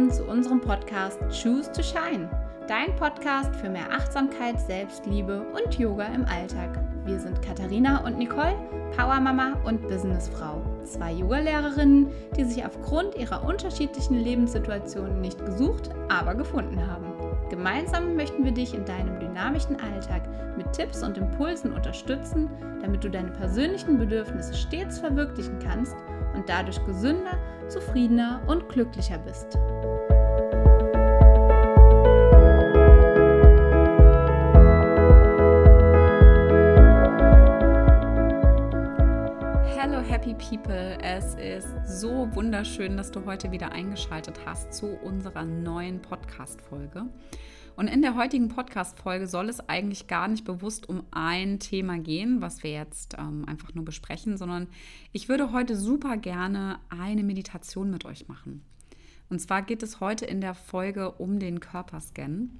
willkommen zu unserem Podcast Choose to Shine, dein Podcast für mehr Achtsamkeit, Selbstliebe und Yoga im Alltag. Wir sind Katharina und Nicole, Powermama und Businessfrau, zwei Yogalehrerinnen, die sich aufgrund ihrer unterschiedlichen Lebenssituationen nicht gesucht, aber gefunden haben. Gemeinsam möchten wir dich in deinem dynamischen Alltag mit Tipps und Impulsen unterstützen, damit du deine persönlichen Bedürfnisse stets verwirklichen kannst und dadurch gesünder, zufriedener und glücklicher bist. Hello Happy People, es ist so wunderschön, dass du heute wieder eingeschaltet hast zu unserer neuen Podcast-Folge. Und in der heutigen Podcast-Folge soll es eigentlich gar nicht bewusst um ein Thema gehen, was wir jetzt ähm, einfach nur besprechen, sondern ich würde heute super gerne eine Meditation mit euch machen. Und zwar geht es heute in der Folge um den Körperscan.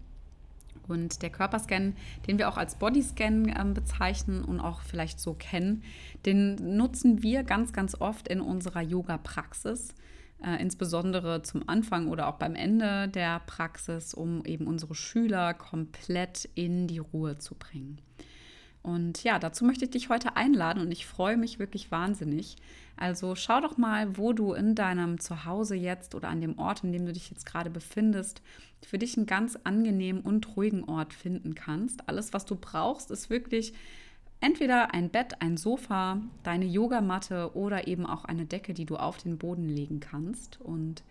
Und der Körperscan, den wir auch als Bodyscan äh, bezeichnen und auch vielleicht so kennen, den nutzen wir ganz, ganz oft in unserer Yoga-Praxis äh, insbesondere zum Anfang oder auch beim Ende der Praxis, um eben unsere Schüler komplett in die Ruhe zu bringen. Und ja, dazu möchte ich dich heute einladen und ich freue mich wirklich wahnsinnig. Also schau doch mal, wo du in deinem Zuhause jetzt oder an dem Ort, in dem du dich jetzt gerade befindest, für dich einen ganz angenehmen und ruhigen Ort finden kannst. Alles, was du brauchst, ist wirklich Entweder ein Bett, ein Sofa, deine Yogamatte oder eben auch eine Decke, die du auf den Boden legen kannst. Und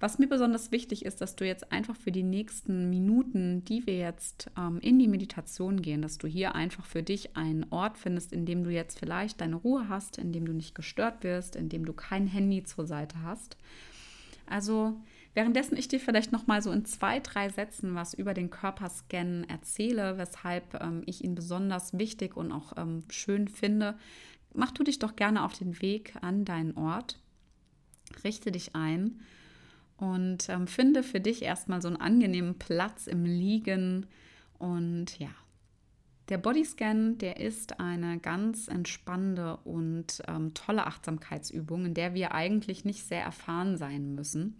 was mir besonders wichtig ist, dass du jetzt einfach für die nächsten Minuten, die wir jetzt ähm, in die Meditation gehen, dass du hier einfach für dich einen Ort findest, in dem du jetzt vielleicht deine Ruhe hast, in dem du nicht gestört wirst, in dem du kein Handy zur Seite hast. Also Währenddessen ich dir vielleicht noch mal so in zwei, drei Sätzen was über den Körperscan erzähle, weshalb ähm, ich ihn besonders wichtig und auch ähm, schön finde, mach du dich doch gerne auf den Weg an deinen Ort, richte dich ein und ähm, finde für dich erstmal so einen angenehmen Platz im Liegen und ja. Der Bodyscan, der ist eine ganz entspannende und ähm, tolle Achtsamkeitsübung, in der wir eigentlich nicht sehr erfahren sein müssen.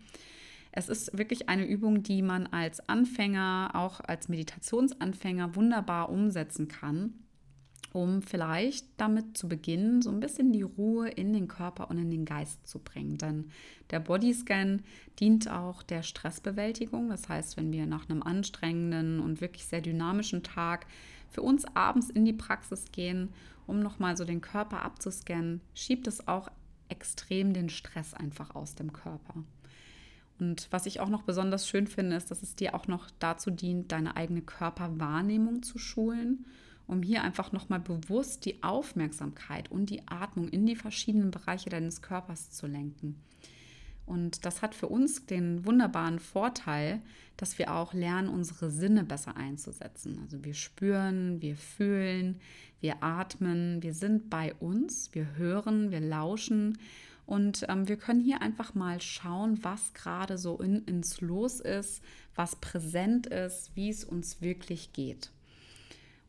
Es ist wirklich eine Übung, die man als Anfänger, auch als Meditationsanfänger wunderbar umsetzen kann, um vielleicht damit zu beginnen, so ein bisschen die Ruhe in den Körper und in den Geist zu bringen. Denn der Bodyscan dient auch der Stressbewältigung. Das heißt, wenn wir nach einem anstrengenden und wirklich sehr dynamischen Tag für uns abends in die Praxis gehen, um nochmal so den Körper abzuscannen, schiebt es auch extrem den Stress einfach aus dem Körper. Und was ich auch noch besonders schön finde, ist, dass es dir auch noch dazu dient, deine eigene Körperwahrnehmung zu schulen, um hier einfach nochmal bewusst die Aufmerksamkeit und die Atmung in die verschiedenen Bereiche deines Körpers zu lenken. Und das hat für uns den wunderbaren Vorteil, dass wir auch lernen, unsere Sinne besser einzusetzen. Also wir spüren, wir fühlen, wir atmen, wir sind bei uns, wir hören, wir lauschen und ähm, wir können hier einfach mal schauen, was gerade so in uns los ist, was präsent ist, wie es uns wirklich geht.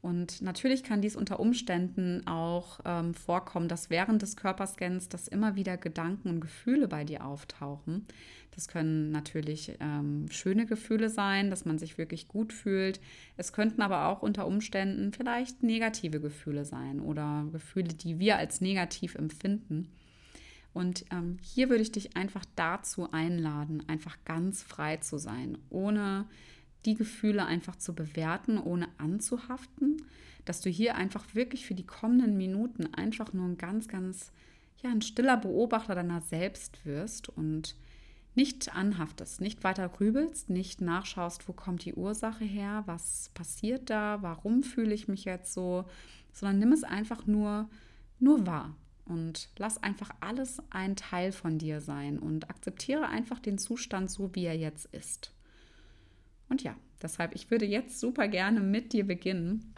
Und natürlich kann dies unter Umständen auch ähm, vorkommen, dass während des Körperscans, dass immer wieder Gedanken und Gefühle bei dir auftauchen. Das können natürlich ähm, schöne Gefühle sein, dass man sich wirklich gut fühlt. Es könnten aber auch unter Umständen vielleicht negative Gefühle sein oder Gefühle, die wir als negativ empfinden. Und ähm, hier würde ich dich einfach dazu einladen, einfach ganz frei zu sein, ohne die Gefühle einfach zu bewerten, ohne anzuhaften, dass du hier einfach wirklich für die kommenden Minuten einfach nur ein ganz, ganz, ja, ein stiller Beobachter deiner selbst wirst und nicht anhaftest, nicht weiter grübelst, nicht nachschaust, wo kommt die Ursache her, was passiert da, warum fühle ich mich jetzt so, sondern nimm es einfach nur, nur wahr und lass einfach alles ein Teil von dir sein und akzeptiere einfach den Zustand so, wie er jetzt ist. Und ja, deshalb, ich würde jetzt super gerne mit dir beginnen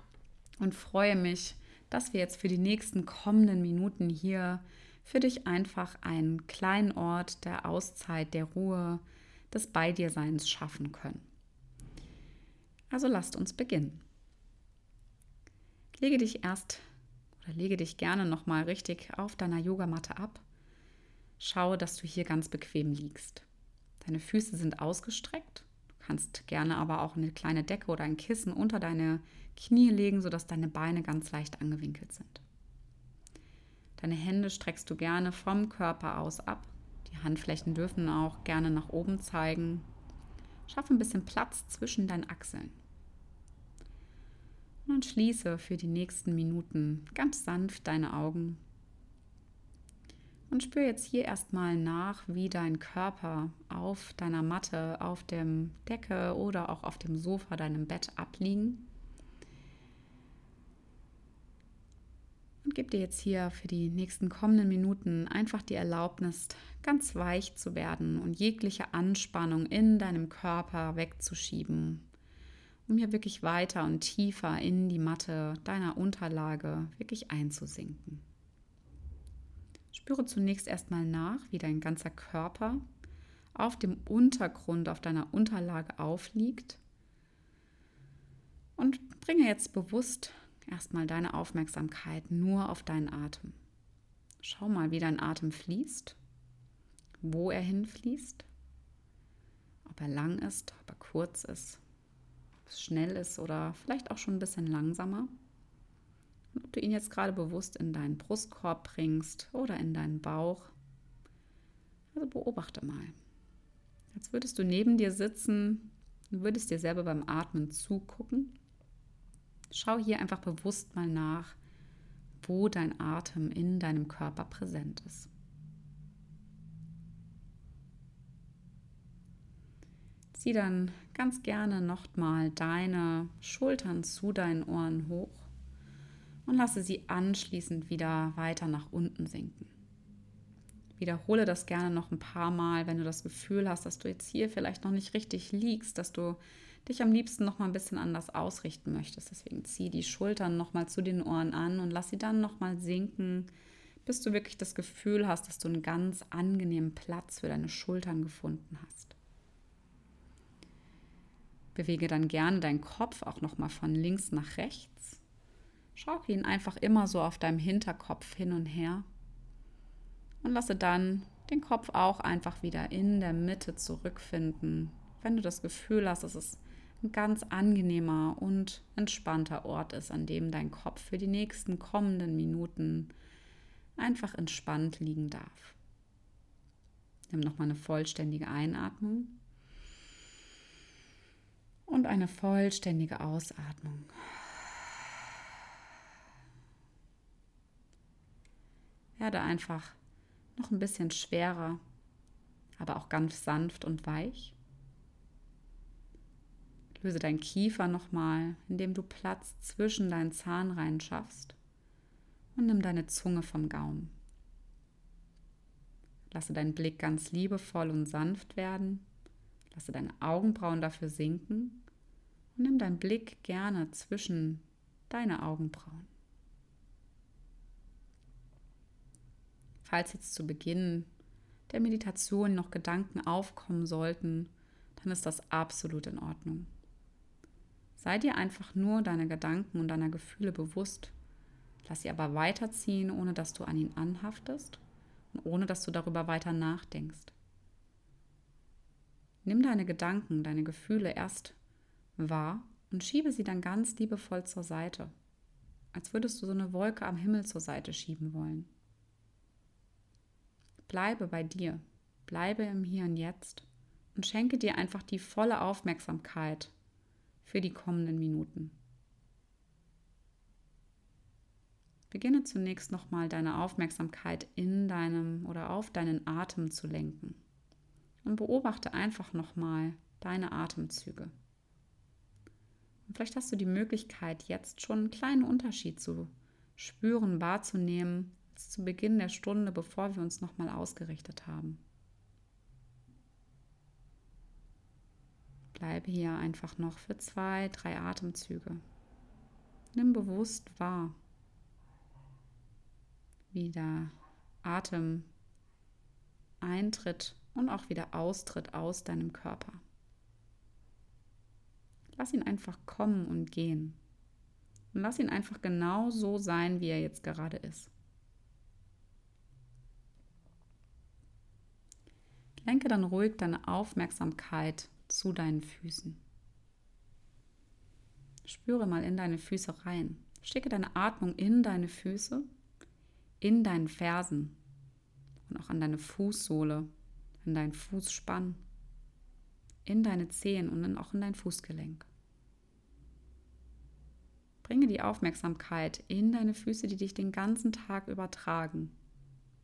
und freue mich, dass wir jetzt für die nächsten kommenden Minuten hier für dich einfach einen kleinen Ort der Auszeit, der Ruhe, des Bei dir Seins schaffen können. Also lasst uns beginnen. Lege dich erst oder lege dich gerne nochmal richtig auf deiner Yogamatte ab. Schaue, dass du hier ganz bequem liegst. Deine Füße sind ausgestreckt. Du kannst gerne aber auch eine kleine Decke oder ein Kissen unter deine Knie legen, sodass deine Beine ganz leicht angewinkelt sind. Deine Hände streckst du gerne vom Körper aus ab. Die Handflächen dürfen auch gerne nach oben zeigen. Schaffe ein bisschen Platz zwischen deinen Achseln. Und schließe für die nächsten Minuten ganz sanft deine Augen. Und spür jetzt hier erstmal nach, wie dein Körper auf deiner Matte, auf dem Decke oder auch auf dem Sofa, deinem Bett abliegen. Und gib dir jetzt hier für die nächsten kommenden Minuten einfach die Erlaubnis, ganz weich zu werden und jegliche Anspannung in deinem Körper wegzuschieben um hier wirklich weiter und tiefer in die Matte deiner Unterlage wirklich einzusinken. Spüre zunächst erstmal nach, wie dein ganzer Körper auf dem Untergrund, auf deiner Unterlage aufliegt. Und bringe jetzt bewusst erstmal deine Aufmerksamkeit nur auf deinen Atem. Schau mal, wie dein Atem fließt, wo er hinfließt, ob er lang ist, ob er kurz ist schnell ist oder vielleicht auch schon ein bisschen langsamer. Und ob du ihn jetzt gerade bewusst in deinen Brustkorb bringst oder in deinen Bauch. Also beobachte mal. Als würdest du neben dir sitzen und würdest dir selber beim Atmen zugucken. Schau hier einfach bewusst mal nach, wo dein Atem in deinem Körper präsent ist. Zieh dann ganz gerne nochmal deine Schultern zu deinen Ohren hoch und lasse sie anschließend wieder weiter nach unten sinken. Wiederhole das gerne noch ein paar Mal, wenn du das Gefühl hast, dass du jetzt hier vielleicht noch nicht richtig liegst, dass du dich am liebsten noch mal ein bisschen anders ausrichten möchtest. Deswegen zieh die Schultern noch mal zu den Ohren an und lass sie dann noch mal sinken, bis du wirklich das Gefühl hast, dass du einen ganz angenehmen Platz für deine Schultern gefunden hast. Bewege dann gerne deinen Kopf auch noch mal von links nach rechts. Schaukel ihn einfach immer so auf deinem Hinterkopf hin und her und lasse dann den Kopf auch einfach wieder in der Mitte zurückfinden, wenn du das Gefühl hast, dass es ein ganz angenehmer und entspannter Ort ist, an dem dein Kopf für die nächsten kommenden Minuten einfach entspannt liegen darf. Nimm nochmal eine vollständige Einatmung und eine vollständige Ausatmung. Werde einfach noch ein bisschen schwerer, aber auch ganz sanft und weich. Löse deinen Kiefer nochmal, indem du Platz zwischen deinen Zahnreihen schaffst und nimm deine Zunge vom Gaumen. Lasse deinen Blick ganz liebevoll und sanft werden Lasse deine Augenbrauen dafür sinken und nimm deinen Blick gerne zwischen deine Augenbrauen. Falls jetzt zu Beginn der Meditation noch Gedanken aufkommen sollten, dann ist das absolut in Ordnung. Sei dir einfach nur deiner Gedanken und deiner Gefühle bewusst. Lass sie aber weiterziehen, ohne dass du an ihn anhaftest und ohne dass du darüber weiter nachdenkst. Nimm deine Gedanken, deine Gefühle erst wahr und schiebe sie dann ganz liebevoll zur Seite, als würdest du so eine Wolke am Himmel zur Seite schieben wollen. Bleibe bei dir, bleibe im Hier und Jetzt und schenke dir einfach die volle Aufmerksamkeit für die kommenden Minuten. Beginne zunächst nochmal deine Aufmerksamkeit in deinem oder auf deinen Atem zu lenken und beobachte einfach nochmal deine Atemzüge. Und vielleicht hast du die Möglichkeit, jetzt schon einen kleinen Unterschied zu spüren, wahrzunehmen, zu Beginn der Stunde, bevor wir uns nochmal ausgerichtet haben. Bleibe hier einfach noch für zwei, drei Atemzüge. Nimm bewusst wahr, wie der Atem eintritt und auch wieder austritt aus deinem Körper. Lass ihn einfach kommen und gehen. Und lass ihn einfach genau so sein, wie er jetzt gerade ist. Lenke dann ruhig deine Aufmerksamkeit zu deinen Füßen. Spüre mal in deine Füße rein. Schicke deine Atmung in deine Füße, in deinen Fersen und auch an deine Fußsohle, in deinen Fußspann, in deine Zehen und dann auch in dein Fußgelenk. Bringe die Aufmerksamkeit in deine Füße, die dich den ganzen Tag übertragen,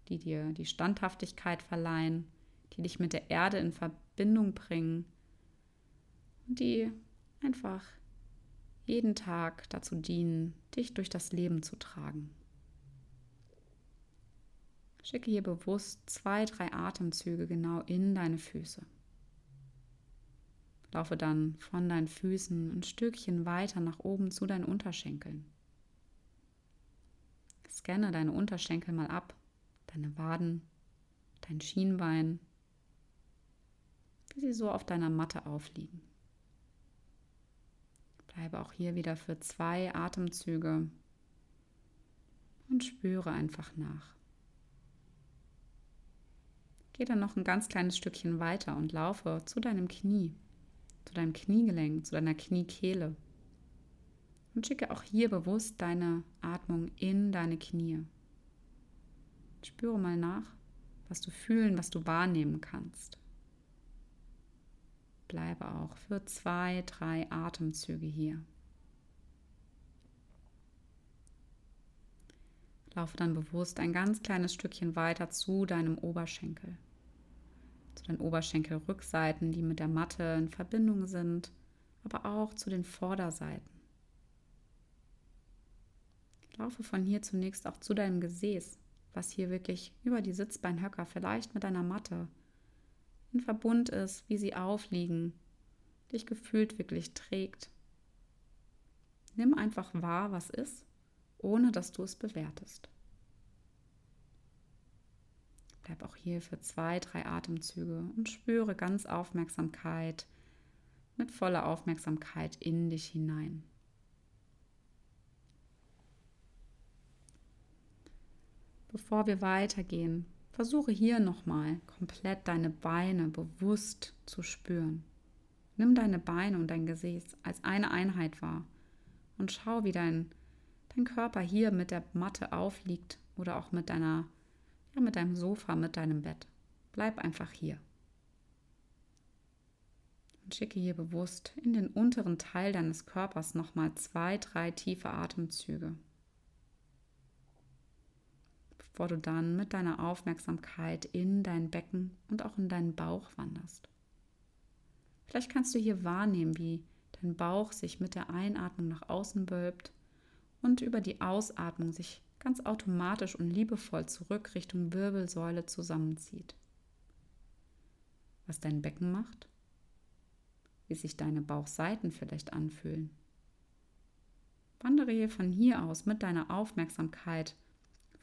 die dir die Standhaftigkeit verleihen, die dich mit der Erde in Verbindung bringen und die einfach jeden Tag dazu dienen, dich durch das Leben zu tragen. Schicke hier bewusst zwei, drei Atemzüge genau in deine Füße. Laufe dann von deinen Füßen ein Stückchen weiter nach oben zu deinen Unterschenkeln. Scanne deine Unterschenkel mal ab, deine Waden, dein Schienbein, wie sie so auf deiner Matte aufliegen. Bleibe auch hier wieder für zwei Atemzüge und spüre einfach nach. Geh dann noch ein ganz kleines Stückchen weiter und laufe zu deinem Knie, zu deinem Kniegelenk, zu deiner Kniekehle. Und schicke auch hier bewusst deine Atmung in deine Knie. Spüre mal nach, was du fühlen, was du wahrnehmen kannst. Bleibe auch für zwei, drei Atemzüge hier. Laufe dann bewusst ein ganz kleines Stückchen weiter zu deinem Oberschenkel. Zu den Oberschenkelrückseiten, die mit der Matte in Verbindung sind, aber auch zu den Vorderseiten. Laufe von hier zunächst auch zu deinem Gesäß, was hier wirklich über die Sitzbeinhöcker vielleicht mit deiner Matte in Verbund ist, wie sie aufliegen, dich gefühlt wirklich trägt. Nimm einfach wahr, was ist, ohne dass du es bewertest. Bleib auch hier für zwei, drei Atemzüge und spüre ganz Aufmerksamkeit, mit voller Aufmerksamkeit in dich hinein. Bevor wir weitergehen, Versuche hier nochmal komplett deine Beine bewusst zu spüren. Nimm deine Beine und dein Gesäß als eine Einheit wahr und schau, wie dein, dein Körper hier mit der Matte aufliegt oder auch mit deiner, ja, mit deinem Sofa, mit deinem Bett. Bleib einfach hier. Und schicke hier bewusst in den unteren Teil deines Körpers nochmal zwei, drei tiefe Atemzüge bevor du dann mit deiner Aufmerksamkeit in dein Becken und auch in deinen Bauch wanderst. Vielleicht kannst du hier wahrnehmen, wie dein Bauch sich mit der Einatmung nach außen wölbt und über die Ausatmung sich ganz automatisch und liebevoll zurück Richtung Wirbelsäule zusammenzieht. Was dein Becken macht, wie sich deine Bauchseiten vielleicht anfühlen. Wandere hier von hier aus mit deiner Aufmerksamkeit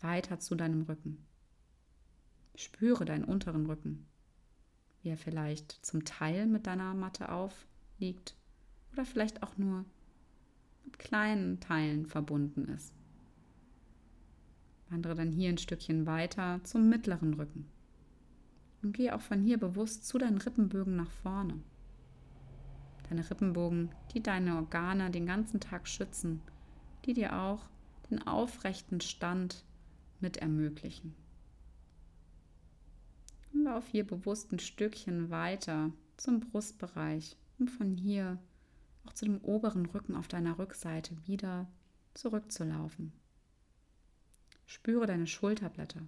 weiter zu deinem Rücken. Spüre deinen unteren Rücken, wie er vielleicht zum Teil mit deiner Matte aufliegt oder vielleicht auch nur mit kleinen Teilen verbunden ist. Wandere dann hier ein Stückchen weiter zum mittleren Rücken und gehe auch von hier bewusst zu deinen Rippenbögen nach vorne. Deine Rippenbogen, die deine Organe den ganzen Tag schützen, die dir auch den aufrechten Stand mit ermöglichen. Und lauf hier bewusst ein Stückchen weiter zum Brustbereich und von hier auch zu dem oberen Rücken auf deiner Rückseite wieder zurückzulaufen. Spüre deine Schulterblätter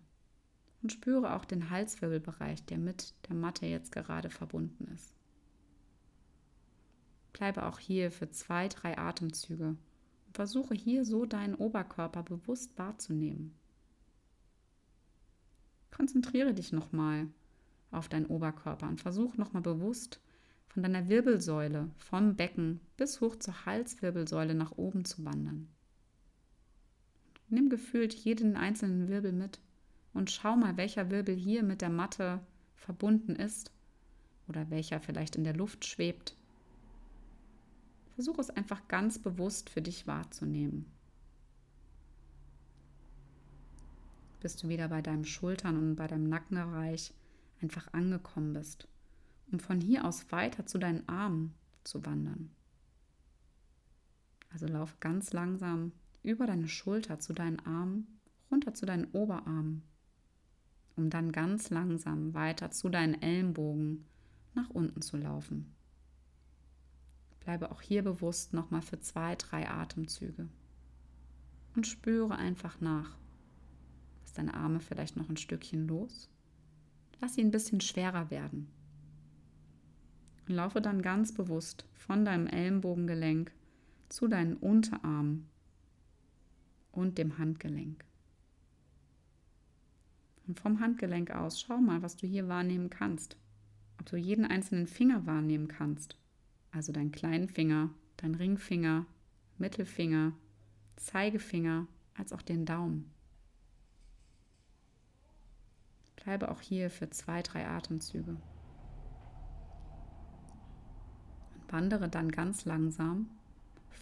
und spüre auch den Halswirbelbereich, der mit der Matte jetzt gerade verbunden ist. Bleibe auch hier für zwei, drei Atemzüge und versuche hier so deinen Oberkörper bewusst wahrzunehmen. Konzentriere dich nochmal auf deinen Oberkörper und versuch nochmal bewusst von deiner Wirbelsäule, vom Becken bis hoch zur Halswirbelsäule nach oben zu wandern. Nimm gefühlt jeden einzelnen Wirbel mit und schau mal, welcher Wirbel hier mit der Matte verbunden ist oder welcher vielleicht in der Luft schwebt. Versuch es einfach ganz bewusst für dich wahrzunehmen. bist du wieder bei deinen Schultern und bei deinem Nackenbereich einfach angekommen bist, um von hier aus weiter zu deinen Armen zu wandern. Also laufe ganz langsam über deine Schulter zu deinen Armen, runter zu deinen Oberarmen, um dann ganz langsam weiter zu deinen Ellenbogen nach unten zu laufen. Bleibe auch hier bewusst nochmal für zwei, drei Atemzüge und spüre einfach nach. Lass deine Arme vielleicht noch ein Stückchen los. Lass sie ein bisschen schwerer werden. Und laufe dann ganz bewusst von deinem Ellenbogengelenk zu deinen Unterarmen und dem Handgelenk. Und vom Handgelenk aus schau mal, was du hier wahrnehmen kannst. Ob du jeden einzelnen Finger wahrnehmen kannst. Also deinen kleinen Finger, deinen Ringfinger, Mittelfinger, Zeigefinger, als auch den Daumen. Bleibe auch hier für zwei, drei Atemzüge. Und wandere dann ganz langsam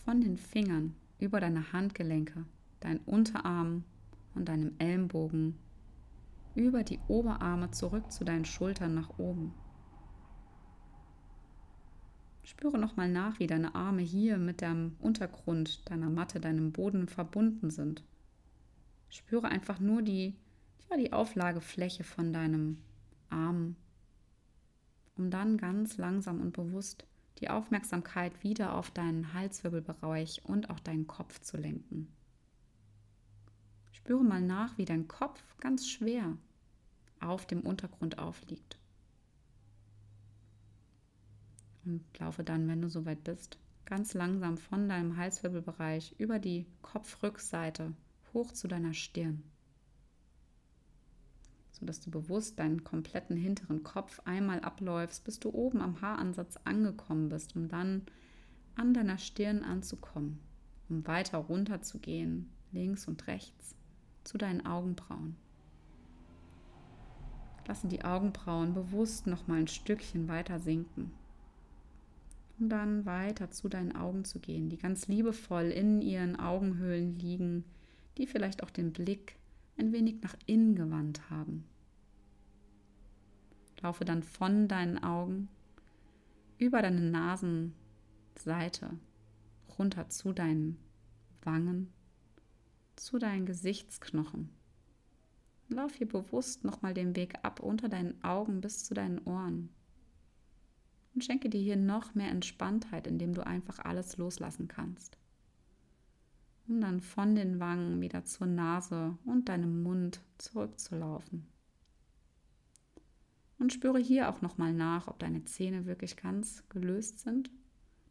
von den Fingern über deine Handgelenke, deinen Unterarm und deinem Ellenbogen, über die Oberarme zurück zu deinen Schultern nach oben. Spüre nochmal nach, wie deine Arme hier mit dem Untergrund deiner Matte, deinem Boden verbunden sind. Spüre einfach nur die, ja, die Auflagefläche von deinem Arm, um dann ganz langsam und bewusst die Aufmerksamkeit wieder auf deinen Halswirbelbereich und auch deinen Kopf zu lenken. Spüre mal nach, wie dein Kopf ganz schwer auf dem Untergrund aufliegt. Und laufe dann, wenn du soweit bist, ganz langsam von deinem Halswirbelbereich über die Kopfrückseite hoch zu deiner Stirn. Sodass du bewusst deinen kompletten hinteren Kopf einmal abläufst, bis du oben am Haaransatz angekommen bist, um dann an deiner Stirn anzukommen, um weiter runter zu gehen, links und rechts, zu deinen Augenbrauen. Lasse die Augenbrauen bewusst noch mal ein Stückchen weiter sinken um dann weiter zu deinen Augen zu gehen, die ganz liebevoll in ihren Augenhöhlen liegen, die vielleicht auch den Blick ein wenig nach innen gewandt haben. Laufe dann von deinen Augen über deine Nasenseite runter zu deinen Wangen, zu deinen Gesichtsknochen. Lauf hier bewusst nochmal den Weg ab unter deinen Augen bis zu deinen Ohren und schenke dir hier noch mehr Entspanntheit, indem du einfach alles loslassen kannst. Um dann von den Wangen wieder zur Nase und deinem Mund zurückzulaufen. Und spüre hier auch nochmal nach, ob deine Zähne wirklich ganz gelöst sind,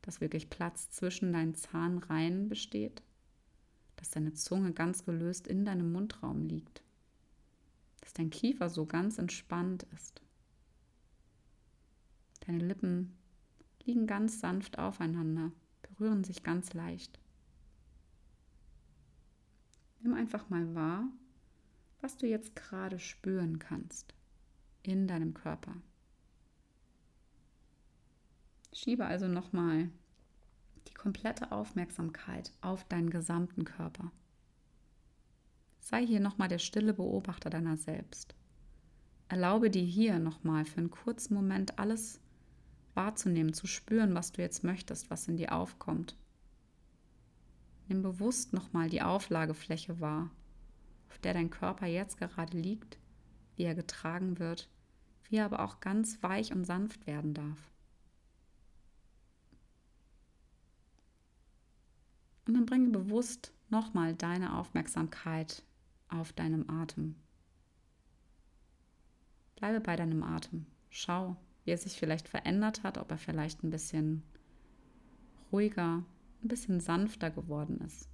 dass wirklich Platz zwischen deinen Zahnreihen besteht, dass deine Zunge ganz gelöst in deinem Mundraum liegt, dass dein Kiefer so ganz entspannt ist. Deine Lippen liegen ganz sanft aufeinander, berühren sich ganz leicht. Nimm einfach mal wahr, was du jetzt gerade spüren kannst in deinem Körper. Schiebe also nochmal die komplette Aufmerksamkeit auf deinen gesamten Körper. Sei hier nochmal der stille Beobachter deiner selbst. Erlaube dir hier nochmal für einen kurzen Moment alles wahrzunehmen, zu spüren, was du jetzt möchtest, was in dir aufkommt. Nimm bewusst nochmal die Auflagefläche wahr, auf der dein Körper jetzt gerade liegt, wie er getragen wird, wie er aber auch ganz weich und sanft werden darf. Und dann bringe bewusst nochmal deine Aufmerksamkeit auf deinem Atem. Bleibe bei deinem Atem. Schau, wie er sich vielleicht verändert hat, ob er vielleicht ein bisschen ruhiger, ein bisschen sanfter geworden ist.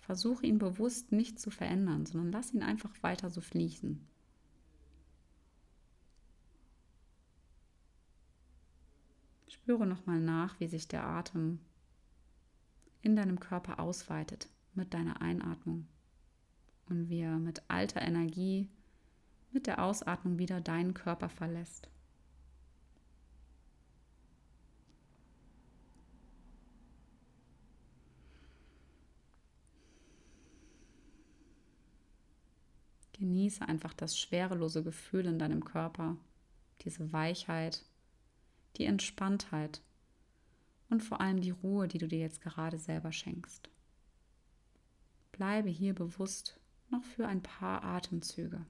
Versuche ihn bewusst nicht zu verändern, sondern lass ihn einfach weiter so fließen. Spüre nochmal nach, wie sich der Atem in deinem Körper ausweitet mit deiner Einatmung und wie er mit alter Energie mit der Ausatmung wieder deinen Körper verlässt. Genieße einfach das schwerelose Gefühl in deinem Körper, diese Weichheit, die Entspanntheit und vor allem die Ruhe, die du dir jetzt gerade selber schenkst. Bleibe hier bewusst noch für ein paar Atemzüge.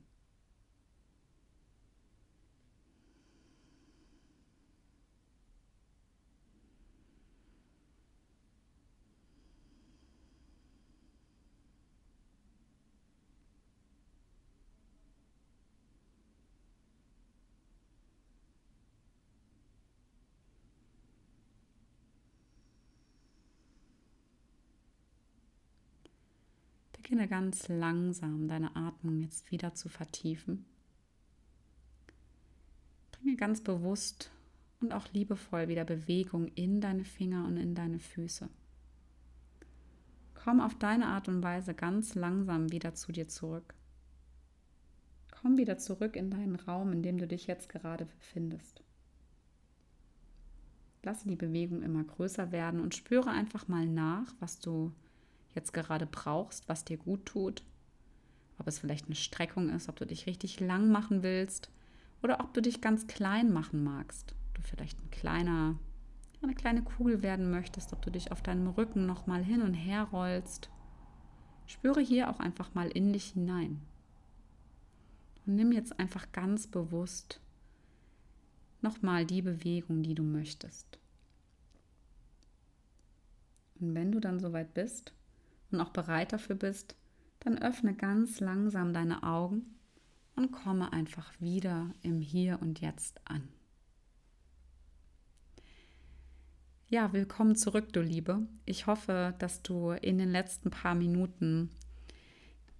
Beginne ganz langsam deine Atmung jetzt wieder zu vertiefen. Bringe ganz bewusst und auch liebevoll wieder Bewegung in deine Finger und in deine Füße. Komm auf deine Art und Weise ganz langsam wieder zu dir zurück. Komm wieder zurück in deinen Raum, in dem du dich jetzt gerade befindest. Lasse die Bewegung immer größer werden und spüre einfach mal nach, was du jetzt gerade brauchst, was dir gut tut. Ob es vielleicht eine Streckung ist, ob du dich richtig lang machen willst oder ob du dich ganz klein machen magst. Du vielleicht ein kleiner, eine kleine Kugel werden möchtest, ob du dich auf deinem Rücken nochmal hin und her rollst. Spüre hier auch einfach mal in dich hinein. Und nimm jetzt einfach ganz bewusst nochmal die Bewegung, die du möchtest. Und wenn du dann soweit bist, und auch bereit dafür bist, dann öffne ganz langsam deine Augen und komme einfach wieder im Hier und Jetzt an. Ja, willkommen zurück, du Liebe. Ich hoffe, dass du in den letzten paar Minuten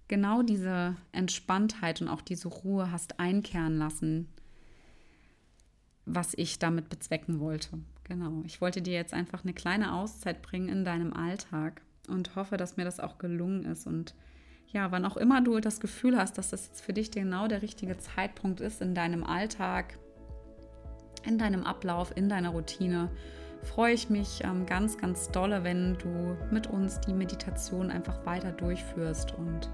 genau diese Entspanntheit und auch diese Ruhe hast einkehren lassen, was ich damit bezwecken wollte. Genau, ich wollte dir jetzt einfach eine kleine Auszeit bringen in deinem Alltag und hoffe, dass mir das auch gelungen ist. Und ja, wann auch immer du das Gefühl hast, dass das jetzt für dich genau der richtige Zeitpunkt ist in deinem Alltag, in deinem Ablauf, in deiner Routine, freue ich mich ähm, ganz, ganz dolle, wenn du mit uns die Meditation einfach weiter durchführst. Und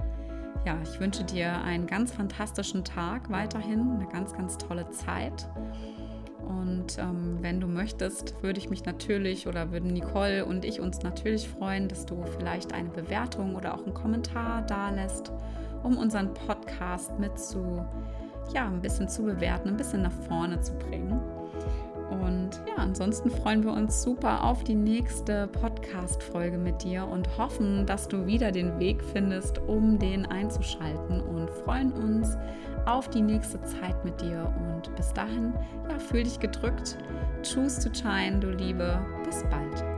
ja, ich wünsche dir einen ganz fantastischen Tag weiterhin, eine ganz, ganz tolle Zeit. Und ähm, wenn du möchtest, würde ich mich natürlich oder würden Nicole und ich uns natürlich freuen, dass du vielleicht eine Bewertung oder auch einen Kommentar da lässt, um unseren Podcast mit zu, ja, ein bisschen zu bewerten, ein bisschen nach vorne zu bringen. Und ja, ansonsten freuen wir uns super auf die nächste Podcast-Folge mit dir und hoffen, dass du wieder den Weg findest, um den einzuschalten und freuen uns auf die nächste Zeit mit dir. Und bis dahin, ja, fühl dich gedrückt. Choose to shine, du Liebe. Bis bald.